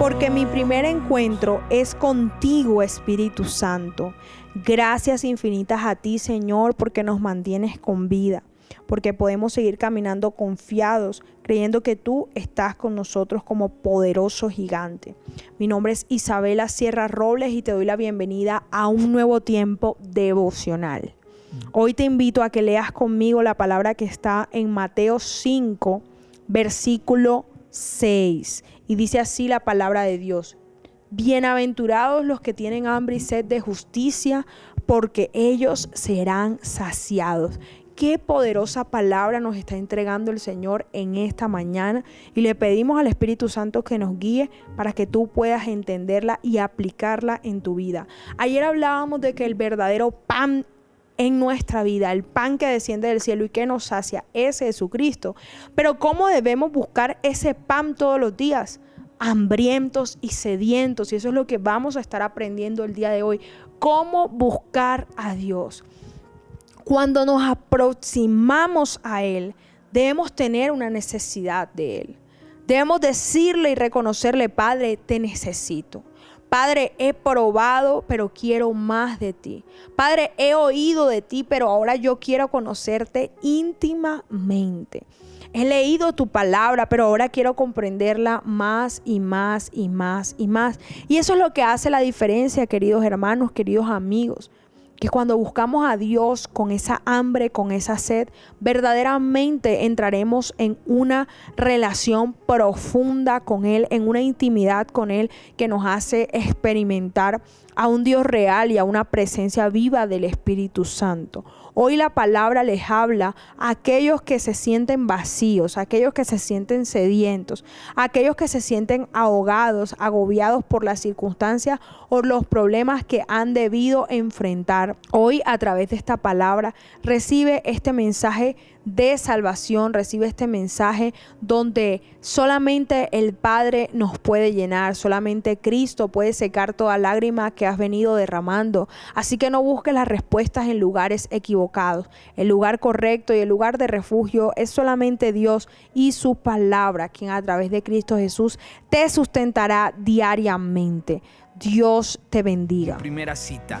porque mi primer encuentro es contigo, Espíritu Santo. Gracias infinitas a ti, Señor, porque nos mantienes con vida, porque podemos seguir caminando confiados, creyendo que tú estás con nosotros como poderoso gigante. Mi nombre es Isabela Sierra Robles y te doy la bienvenida a un nuevo tiempo devocional. Hoy te invito a que leas conmigo la palabra que está en Mateo 5, versículo 6. Y dice así la palabra de Dios. Bienaventurados los que tienen hambre y sed de justicia, porque ellos serán saciados. Qué poderosa palabra nos está entregando el Señor en esta mañana y le pedimos al Espíritu Santo que nos guíe para que tú puedas entenderla y aplicarla en tu vida. Ayer hablábamos de que el verdadero pan en nuestra vida, el pan que desciende del cielo y que nos sacia, es Jesucristo. Pero ¿cómo debemos buscar ese pan todos los días? hambrientos y sedientos. Y eso es lo que vamos a estar aprendiendo el día de hoy. Cómo buscar a Dios. Cuando nos aproximamos a Él, debemos tener una necesidad de Él. Debemos decirle y reconocerle, Padre, te necesito. Padre, he probado, pero quiero más de ti. Padre, he oído de ti, pero ahora yo quiero conocerte íntimamente. He leído tu palabra, pero ahora quiero comprenderla más y más y más y más. Y eso es lo que hace la diferencia, queridos hermanos, queridos amigos que cuando buscamos a Dios con esa hambre, con esa sed, verdaderamente entraremos en una relación profunda con Él, en una intimidad con Él que nos hace experimentar a un Dios real y a una presencia viva del Espíritu Santo. Hoy la palabra les habla a aquellos que se sienten vacíos, a aquellos que se sienten sedientos, a aquellos que se sienten ahogados, agobiados por las circunstancias o los problemas que han debido enfrentar. Hoy a través de esta palabra recibe este mensaje de salvación, recibe este mensaje donde solamente el Padre nos puede llenar, solamente Cristo puede secar toda lágrima que has venido derramando. Así que no busques las respuestas en lugares equivocados. El lugar correcto y el lugar de refugio es solamente Dios y su palabra, quien a través de Cristo Jesús te sustentará diariamente. Dios te bendiga. Primera cita